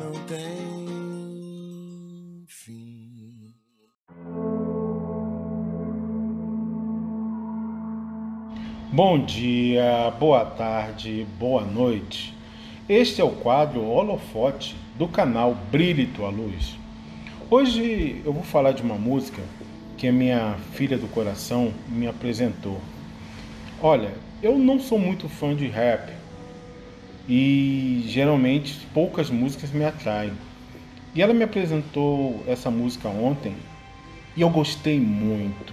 não tem fim. Bom dia, boa tarde, boa noite. Este é o quadro Holofote do canal Brilhe Tua Luz. Hoje eu vou falar de uma música que a minha filha do coração me apresentou. Olha, eu não sou muito fã de rap e geralmente poucas músicas me atraem. E ela me apresentou essa música ontem e eu gostei muito.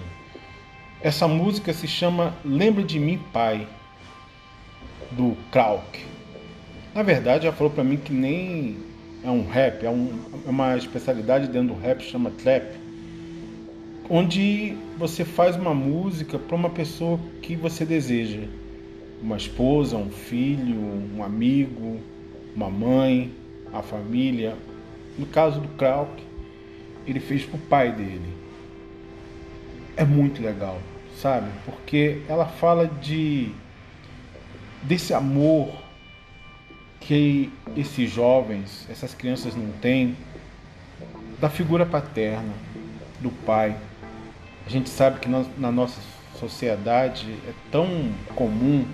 Essa música se chama Lembra de Mim, Pai, do Krauk. Na verdade, ela falou para mim que nem é um rap, é, um, é uma especialidade dentro do rap, chama trap, onde você faz uma música para uma pessoa que você deseja, uma esposa, um filho, um amigo, uma mãe, a família. No caso do Krauk, ele fez para o pai dele. É muito legal, sabe? Porque ela fala de desse amor que esses jovens, essas crianças não têm da figura paterna, do pai. A gente sabe que na nossa sociedade é tão comum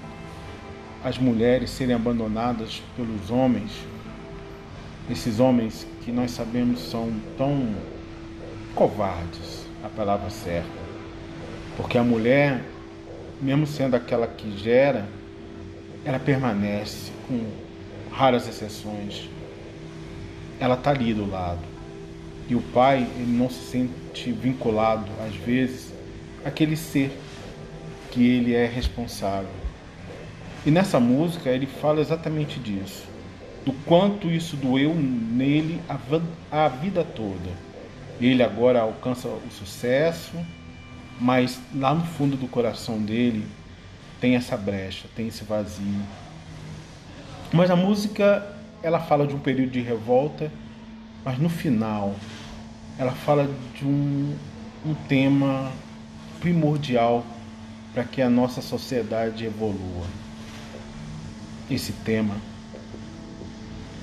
as mulheres serem abandonadas pelos homens, esses homens que nós sabemos são tão covardes, a palavra certa. Porque a mulher, mesmo sendo aquela que gera, ela permanece com raras exceções, ela está ali do lado. E o pai, ele não se sente vinculado, às vezes, àquele ser que ele é responsável. E nessa música ele fala exatamente disso, do quanto isso doeu nele a, vida toda. Ele agora alcança o sucesso, mas lá no fundo do coração dele tem essa brecha, tem esse vazio. Mas a música ela fala de um período de revolta, mas no final ela fala de um, um tema primordial para que a nossa sociedade evolua. Esse tema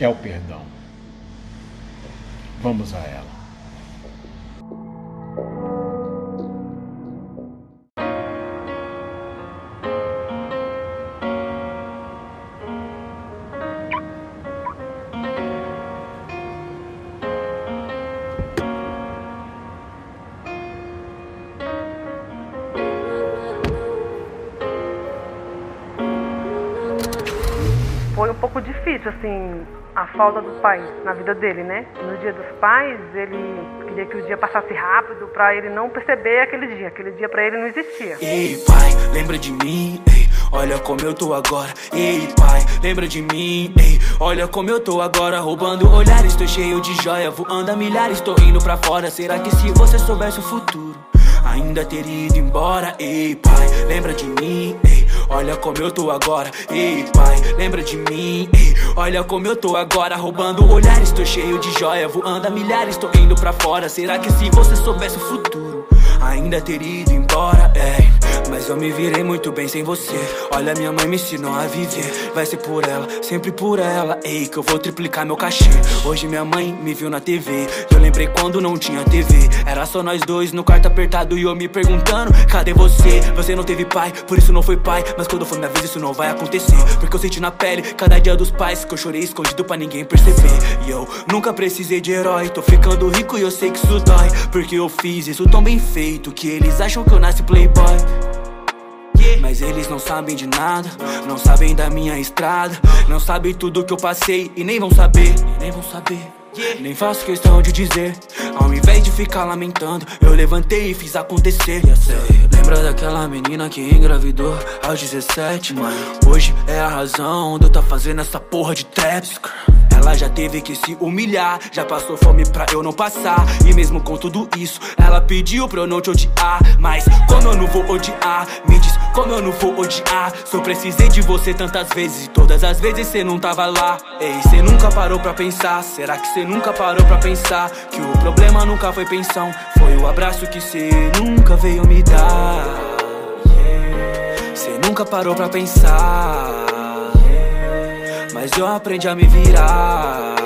é o perdão. Vamos a ela. Foi um pouco difícil, assim, a falta do pai na vida dele, né? No dia dos pais, ele queria que o dia passasse rápido para ele não perceber aquele dia. Aquele dia para ele não existia. Ei, pai, lembra de mim? Ei, olha como eu tô agora. Ei, pai, lembra de mim? Ei, olha como eu tô agora. Roubando olhares, tô cheio de joia. Voando a milhares, tô indo pra fora. Será que se você soubesse o futuro? Ainda teria ido embora, ei pai, lembra de mim, ei Olha como eu tô agora, ei pai, lembra de mim, ei Olha como eu tô agora, roubando olhares Tô cheio de joia, voando a milhares Tô indo pra fora, será que se você soubesse o futuro Ainda teria ido embora, ei mas eu me virei muito bem sem você. Olha, minha mãe me ensinou a viver. Vai ser por ela, sempre por ela. Ei, que eu vou triplicar meu cachê. Hoje minha mãe me viu na TV Eu lembrei quando não tinha TV Era só nós dois no quarto apertado E eu me perguntando, cadê você? Você não teve pai, por isso não foi pai. Mas quando for minha vez isso não vai acontecer. Porque eu senti na pele, cada dia dos pais Que eu chorei escondido pra ninguém perceber. E eu nunca precisei de herói. Tô ficando rico e eu sei que isso dói. Porque eu fiz isso tão bem feito Que eles acham que eu nasci playboy mas eles não sabem de nada, não sabem da minha estrada, não sabem tudo que eu passei e nem vão saber, nem vão saber. Nem faço questão de dizer, ao invés de ficar lamentando, eu levantei e fiz acontecer. Lembra daquela menina que engravidou aos 17, mano? Hoje é a razão de eu tá fazendo essa porra de traps. Ela já teve que se humilhar, já passou fome pra eu não passar. E mesmo com tudo isso, ela pediu pra eu não te odiar. Mas como eu não vou odiar? Me diz como eu não vou odiar? Eu precisei de você tantas vezes e todas as vezes cê não tava lá. Ei, cê nunca parou pra pensar? Será que cê nunca parou pra pensar? Que o problema nunca foi pensão, foi o abraço que cê nunca veio me dar. Cê nunca parou pra pensar. Mas eu aprendi a me virar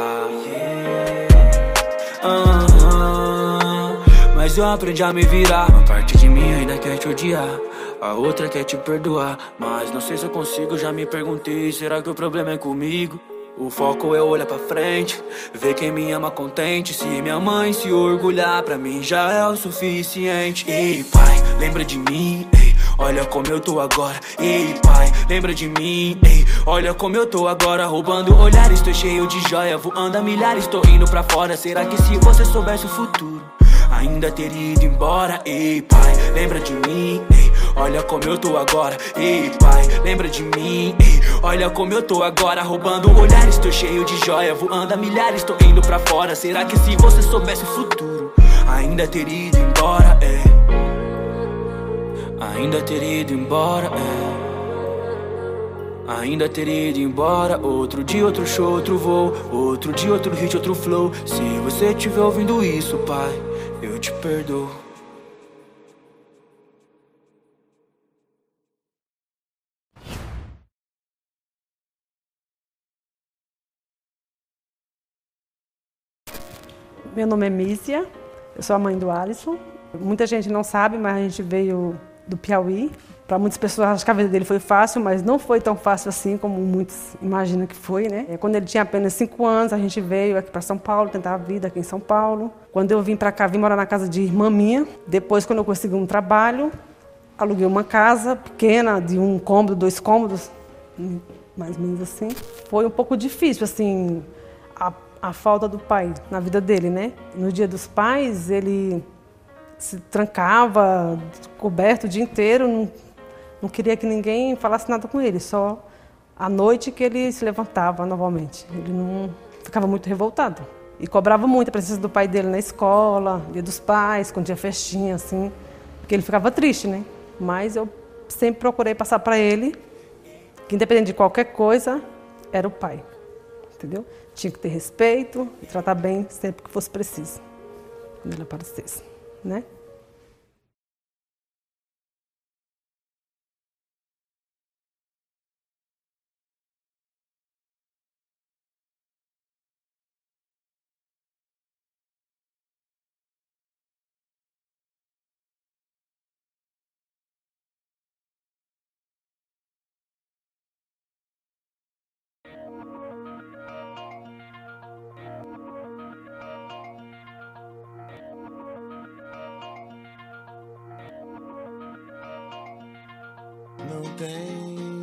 Mas eu aprendi a me virar. Uma parte de mim ainda quer te odiar. A outra quer te perdoar. Mas não sei se eu consigo, já me perguntei. Será que o problema é comigo? O foco é olhar pra frente, ver quem me ama contente. Se minha mãe se orgulhar, pra mim já é o suficiente. Ei, pai, lembra de mim, ei, olha como eu tô agora. Ei, pai, lembra de mim, ei, olha como eu tô agora. Roubando olhares, tô cheio de joia, voando a milhares, tô indo pra fora. Será que se você soubesse o futuro? Ainda teria ido embora, ei pai, lembra de mim, ei, olha como eu tô agora, ei pai, lembra de mim, ei, olha como eu tô agora, roubando olhares, tô cheio de joia, voando a milhares, tô indo pra fora, será que se você soubesse o futuro, ainda teria ido embora, ainda teria ido embora, ei. Ainda teria ido embora. Outro dia, outro show, outro voo. Outro dia, outro hit, outro flow. Se você estiver ouvindo isso, pai Eu te perdoo. Meu nome é Mícia, eu sou a mãe do Alisson. Muita gente não sabe, mas a gente veio do Piauí, para muitas pessoas, acho que a vida dele foi fácil, mas não foi tão fácil assim como muitos imaginam que foi, né? É, quando ele tinha apenas cinco anos, a gente veio aqui para São Paulo, tentar a vida aqui em São Paulo. Quando eu vim para cá, vim morar na casa de irmã minha. Depois, quando eu consegui um trabalho, aluguei uma casa pequena, de um cômodo, dois cômodos, mais ou menos assim. Foi um pouco difícil, assim, a, a falta do pai na vida dele, né? No dia dos pais, ele se trancava, coberto o dia inteiro, não não queria que ninguém falasse nada com ele, só à noite que ele se levantava novamente. Ele não ficava muito revoltado. E cobrava muito a presença do pai dele na escola, dia dos pais, quando tinha festinha, assim, porque ele ficava triste, né? Mas eu sempre procurei passar para ele que, independente de qualquer coisa, era o pai, entendeu? Tinha que ter respeito e tratar bem sempre que fosse preciso, quando ele aparecesse, né? Não tem